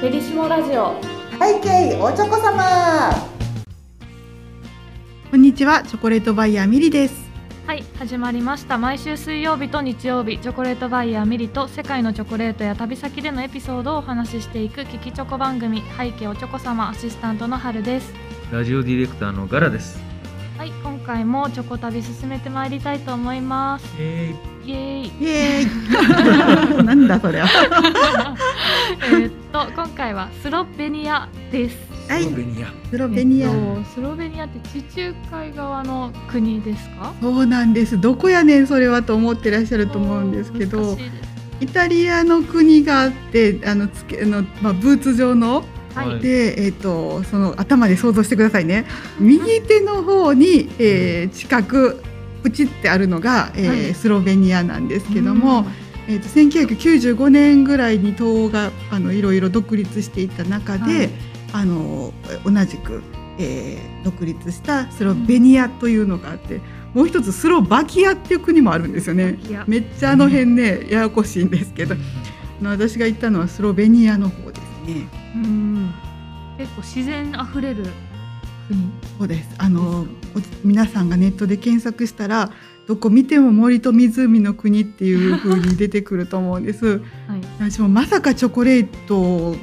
ペリシモラジオ。背景おちょこ様。こんにちは、チョコレートバイヤーミリです。はい始まりました。毎週水曜日と日曜日チョコレートバイヤーミリと世界のチョコレートや旅先でのエピソードをお話ししていく聞きチョコ番組。背景おチョコ様アシスタントの春です。ラジオディレクターのガラです。はい今回もチョコ旅進めてまいりたいと思います。えイエーイイエーイ なんだそれは。えーっと今回はスロベニアですはいスロ、ベニア。スロベニア。えっとスロベニアって地中海側の国ですか？そうなんです。どこやねんそれはと思ってらっしゃると思うんですけどイタリアの国があって、あのつけあのまあブーツ状のはい、はいでえっ、とその頭で想像してくださいね。右手の方に、えー近くプチってあるのが、えーはいスロベニアなんですけども。えー、と1995年ぐらいに東欧があのいろいろ独立していった中で、はいあの同じく、えー独立したスロベニアというのがあって、もう一つスロバキアっていう国もあるんですよね。めっちゃあの辺ねややこしいんですけど、私が行ったのはスロベニアの方ですね。うん結構自然あふれる国そうです。あのお皆さんがネットで検索したら。どこ見ても森と湖の国っていう風に出てくると思うんです。はい私もまさかチョコレート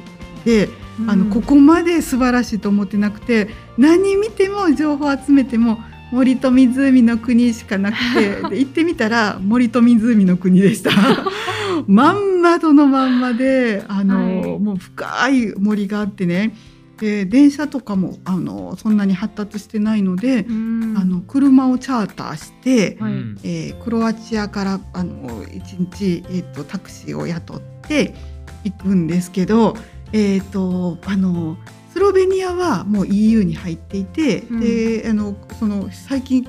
で、あのここまで素晴らしいと思ってなくて何見ても情報集めても森と湖の国しかなくて で行ってみたら森と湖の国でした。まんまとのまんまであの、はいもう深い森があってねで電車とかもあのそんなに発達してないので、うん。あの車をチャーターして、はい。うん。えークロアチアからあの一日、えー、とタクシーを雇って行くんですけど、えー、とあのスロベニアはもう EU に入っていて、うん。であのその最近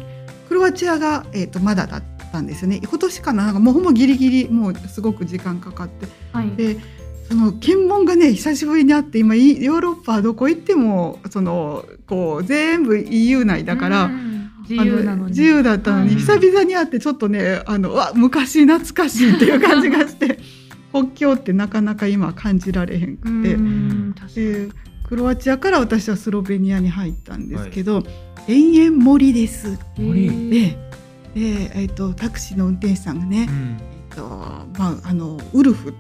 クロアチアが、えー、とまだだったんですよね。今年かな。なんかもうほんまギリギリもうすごく時間かかって。はい。でその検問がね久しぶりに会って今いヨーロッパはどこ行ってもそのこう全部 EU 内だから。うん自由なのに。あ自由だったのに、はい久々に会ってちょっとねあのうわ昔懐かしいっていう感じがして 国境ってなかなか今感じられへんくて、うんでクロアチアから私はスロベニアに入ったんですけど、延々森です。森。でで、えっとタクシーの運転手さんがね、うん。えっとまあ、あのウルフ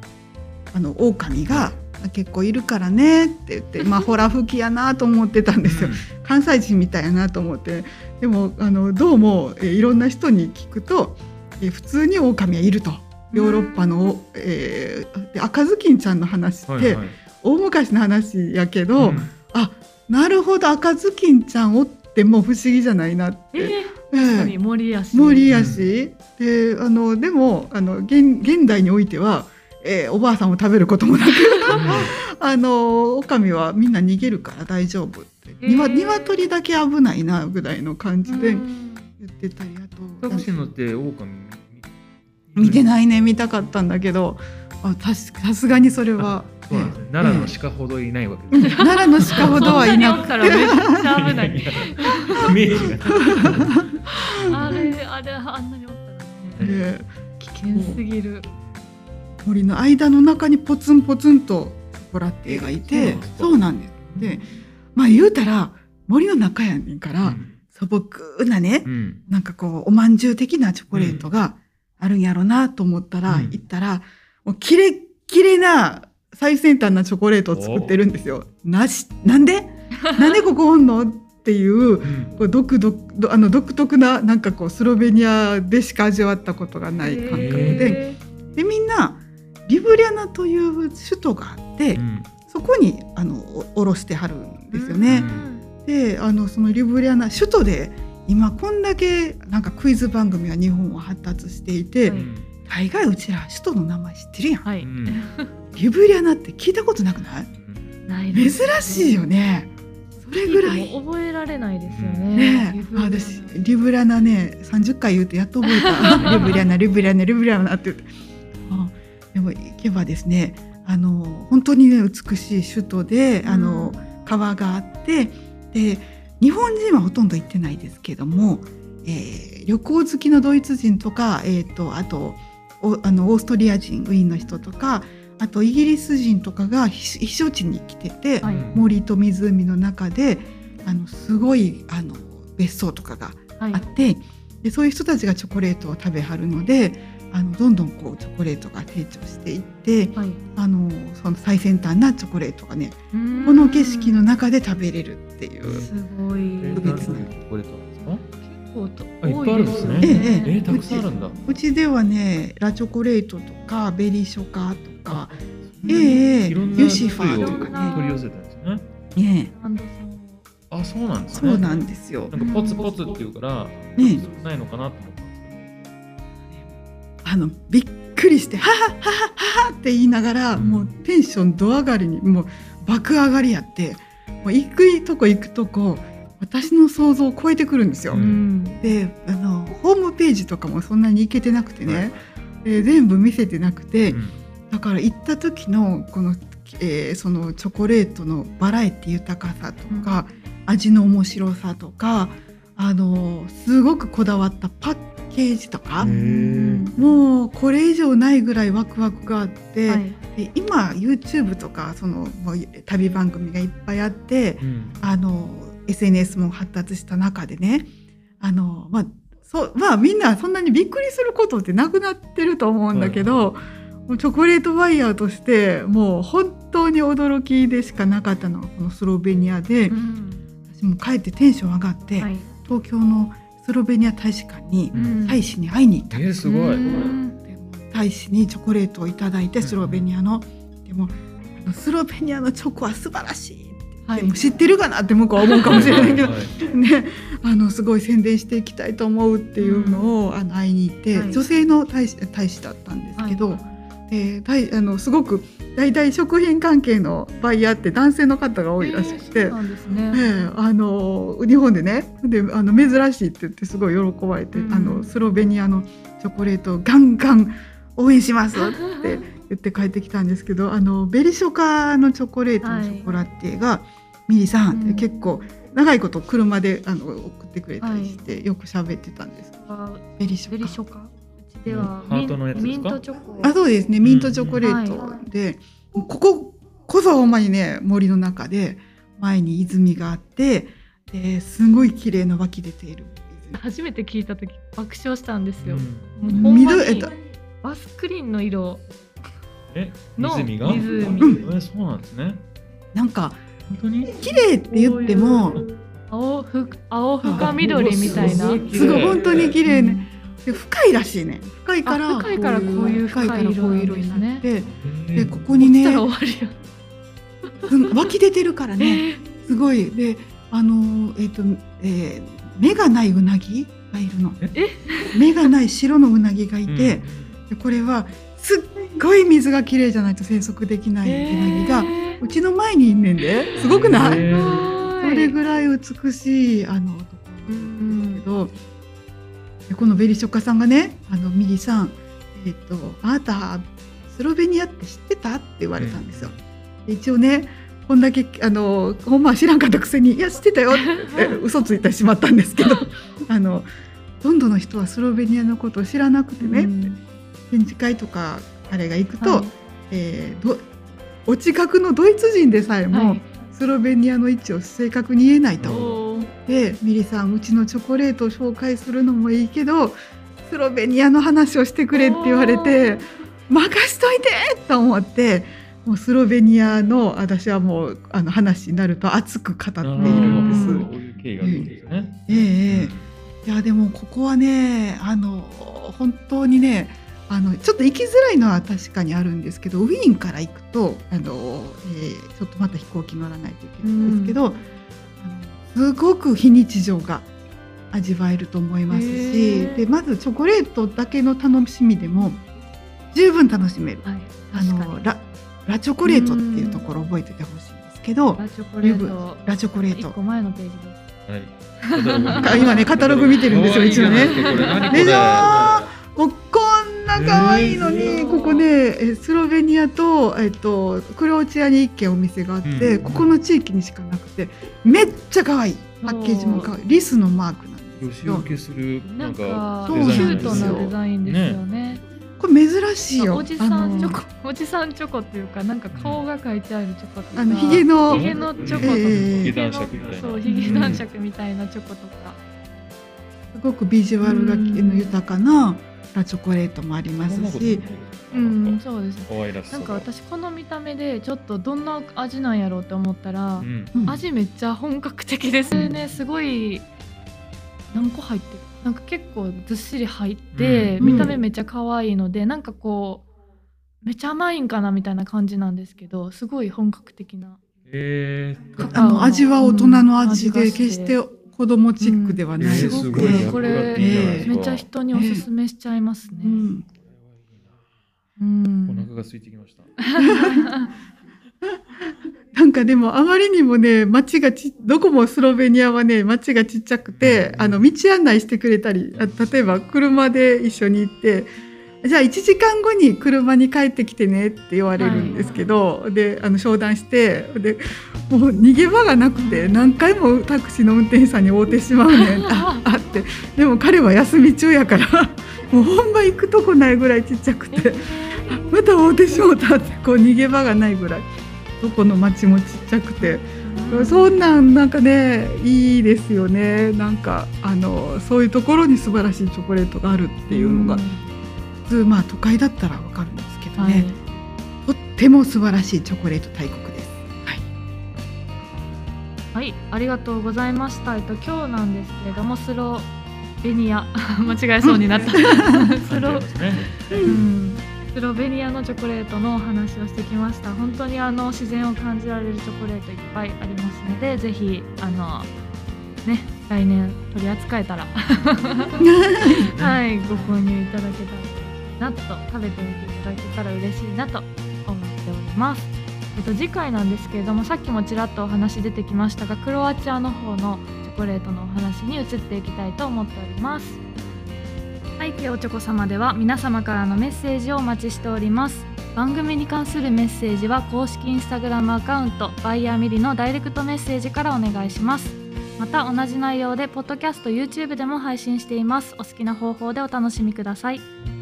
あの狼が結構いるからねって言って、まあ、ホラ吹きやなと思ってたんですよ。関西人みたいやなと思って。でもあのどうも、えーいろんな人に聞くと、えー普通に狼はいると。ヨーロッパの、えーで赤ずきんちゃんの話って、はいはい。大昔の話やけど、うん。あなるほど赤ずきんちゃんおっても不思議じゃないなって。えーえ確かえに森やし。森やし、であのでもあの現現代においては、えーおばあさんを食べることもなく あの狼はみんな逃げるから大丈夫って、鶏だけ危ないなぐらいの感じでうん。言ってたりあとタクシー乗って狼見てい。ないね見たかったんだけどあたしさすがにそれは、そうなんですね。ええ。奈良の鹿ほどいないわけうん。です。奈良の鹿ほどはいなくそんなにおったらめっちゃ危ない。ややイメージが。あれあれあんなにおったらね。て危険すぎる森の間の中にポツンポツンとショコラティエがいてそうなんです。でまあ言うたら森の中やねんから、うん。素朴なね、うん。なんかこうおまんじゅう的なチョコレートがあるんやろなと思ったら、うん。行ったらもうキレッキレな最先端なチョコレートを作ってるんですよ。なしなんで？なんでここおんの？っていううん。こう独独あの独特ななんかこうスロベニアでしか味わったことがない感覚で。へでみんなリブリャナという首都があって、うん。そこにあのおおろしてはるんですよーね。うん。であのそのリブリアナ首都で今こんだけなんかクイズ番組は日本は発達していて、はい大概うちら首都の名前知ってるやん。はい、うん。リブリアナって聞いたことなくない？ない珍しいよね。それぐらい。覚えられないですよね。ね私リブリアナ。ね30回言うてやっと覚えた。リブリアナリブリアナリブリアナって言って。あ行けばですねあの本当にね美しい首都であの、川があってで日本人はほとんど行ってないですけどもえー旅行好きのドイツ人とか、えー、とあとおあのオーストリア人ウィーンの人とかあとイギリス人とかが避避暑地に来てて、はい。森と湖の中であのすごいあの別荘とかがはい。あって、でそういう人たちがチョコレートを食べはるのであのどんどんこうチョコレートが成長していってはい。あのその最先端なチョコレートがねこの景色の中で食べれるっていう。すごい。え特別なチョコレートなんですか？結構とあいっぱいあるんですね。ええええ。えー、たくさんあるんだ。うちではねラチョコレートとかベリーショカとか、ええええいろんなユシファーとかね。取り寄せたんですねねハンドソンあそうなんですね。そうなんですよ。なんかポツポツっていうから、ね少ないのかなと思ったんですあのびっくりして「はははははは」って言いながら、うん。もうテンション度上がりにもう爆上がりやってもう行くとこ行くとこ私の想像を超えてくるんですよ。ううん。であのホームページとかもそんなに行けてなくてね、で全部見せてなくて、けど、だから行った時のこの、えーそのチョコレートのバラエティ豊かさとか、味の面白さとかあのすごくこだわったパッケージとか、もうこれ以上ないぐらいワクワクがあって、はい。で今 YouTube とかそのもう旅番組がいっぱいあってうん。あの SNS も発達した中でねあの、まあそうまあ、みんなそんなにびっくりすることってなくなってると思うんだけど、チョコレートバイヤーとしてもう本当に驚きでしかなかったのがこのスロベニアで、うん私も帰ってテンション上がって、はい。東京のスロベニア大使館にうん。大使に会いに行った。んですえー、すごい、大使にチョコレートをいただいてうん。スロベニアの、でもあのスロベニアのチョコは素晴らしいって、はい。でも知ってるかなって向こうは思うかもしれないけど。はい。ね。あのすごい宣伝していきたいと思うっていうのを、あの会いに行って、はい。女性の大使大使だったんですけど、で大あのすごく大体食品関係のバイヤーって男性の方が多いらしくて。そうなんですね。ええあの日本でねであの珍しいって言ってすごい喜ばれて、うん。あのスロベニアのチョコレートをガンガン応援しますって 言って帰ってきたんですけどあのベリショカのチョコレートのショコラティエが、ミリさんってうん。結構長いこと車であの送ってくれたりして、よく喋ってたんです。あベリシベリョカショカ？うちではハートのやつですか？ミントチョコ。あそうですね。ミントチョコレート。で、こここそほんまにね森の中で前に泉があってですごい綺麗な湧き出ている。泉初めて聞いた時爆笑したんですよ、うん。もうほんまに緑えっとバスクリーンの色。えの湖が？湖。うん。えそうなんですね。なんか本当に？綺麗って言っても青ふ青深緑みたいな。あすごい。本当に綺麗ね、で深いらしいね。深いからあ深いからこういう深いからこういう色になってえでここにね湧き出てるからね。すごい。であのえっ、と、えー目がないうなぎ？がいるの。え？目がない白のうなぎがいて、でこれはすっごい水が綺麗じゃないと生息できないうなぎが、えうちの前にいんねんで。すごくない、それぐらい美しいあのところなんけど、でこのベリショカさんがね「あのミリさん、えっとあなたスロベニアって知ってた?」って言われたんですよ。で一応ねこんだけあのほんまは知らんかったくせに「いや知ってたよ」って嘘ついてしまったんですけど あのほとんどの人はスロベニアのことを知らなくてね、うん展示会とかあれが行くと、はいえーどお近くのドイツ人でさえも、はいスロベニアの位置を正確に言えないと。でミリさんうちのチョコレートを紹介するのもいいけどスロベニアの話をしてくれって言われて任しといてと思ってもうスロベニアの私はもうあの話になると熱く語っているんです。そういう経緯があるんですよね。ええええいやでもここはねあの本当にねあのちょっと行きづらいのは確かにあるんですけどウィーンから行くとあの、えーちょっとまた飛行機乗らないといけないんですけど、あのすごく非日常が味わえると思いますへしー。でまずチョコレートだけの楽しみでも十分楽しめる。はいあのララチョコレートっていうところを覚えておいてほしいんですけどラチョコレート。ラチョコレート。一個前のページです。はい。あ今ねカタログ見てるんですよ一応ね。でしょもうこんな可愛いのに、えーここねえスロベニアと,、えっとクロアチアに一軒お店があって、うん。ここの地域にしかなくてめっちゃ可愛い。パッケージも可愛い。リスのマークなんですですけするななんんかキュートなデザインですよね。これ珍しいよ。おじさんチョコ、おじさんチョコっていうか、なんか顔が描いてあるチョコとか。あのヒゲのヒゲのチョコとか、ええヒゲのヒゲ男爵みたいな。そう、ヒゲ男爵みたいなチョコとか。すごくビジュアルがうん。豊かなラチョコレートもありますし、うん、そうです。ね。可愛らしさがなんか私この見た目でちょっとどんな味なんやろうって思ったら、うん。うん味めっちゃ本格的です。ねすごい何個入ってる？なんか結構ずっしり入って、うん。見た目めっちゃ可愛いのでなんかこうめっちゃ甘いんかなみたいな感じなんですけどすごい本格的なえー。あの味は大人の味でうん味がして。決して子供チックではない。えーすごい。これめっちゃ人におすすめしちゃいますね、うんうん。お腹が空いてきました。なんかでもあまりにもね街がちどこもスロベニアはね街がちっちゃくてあの道案内してくれたりあ例えば車で一緒に行ってじゃあ1時間後に車に帰ってきてねって言われるんですけど、であの商談してでもう逃げ場がなくて何回もタクシーの運転手さんに会うてしまうねん。ああって。でも彼は休み中やから もうほんま行くとこないぐらいちっちゃくて。あ また会うてしもたってこう逃げ場がないぐらい。どこの町もちっちゃくて、そんなんなんかねいいですよね。なんかあのそういうところに素晴らしいチョコレートがあるっていうのが、普通まあ都会だったらわかるんですけどはいね、とっても素晴らしいチョコレート大国です。はいはい、ありがとうございました。えっと今日なんですけれどもスロベニア 間違えそうになった。スロ。うんスロベニアのチョコレートのお話をしてきました。本当にあの自然を感じられるチョコレートいっぱいありますので、ぜひあのね来年取り扱えたら はいご購入いただけたらなと食べてみていただけたら嬉しいなと思っております。えっと、次回なんですけれどもさっきもちらっとお話出てきましたがクロアチアの方のチョコレートのお話に移っていきたいと思っております。背景おチョコ様では皆様からのメッセージをお待ちしております。番組に関するメッセージは公式インスタグラムアカウントバイヤーミリのダイレクトメッセージからお願いします。また同じ内容でポッドキャスト YouTube でも配信しています。お好きな方法でお楽しみください。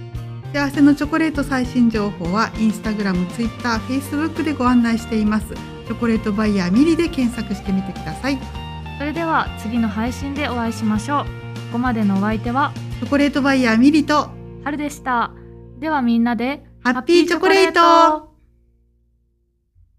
幸せのチョコレート最新情報はインスタグラム、ツイッター、フェイスブックでご案内しています。チョコレートバイヤーミリで検索してみてください。それでは次の配信でお会いしましょうここまでのお相手はチョコレートバイヤーミリと春でしたではみんなでハッピーチョコレート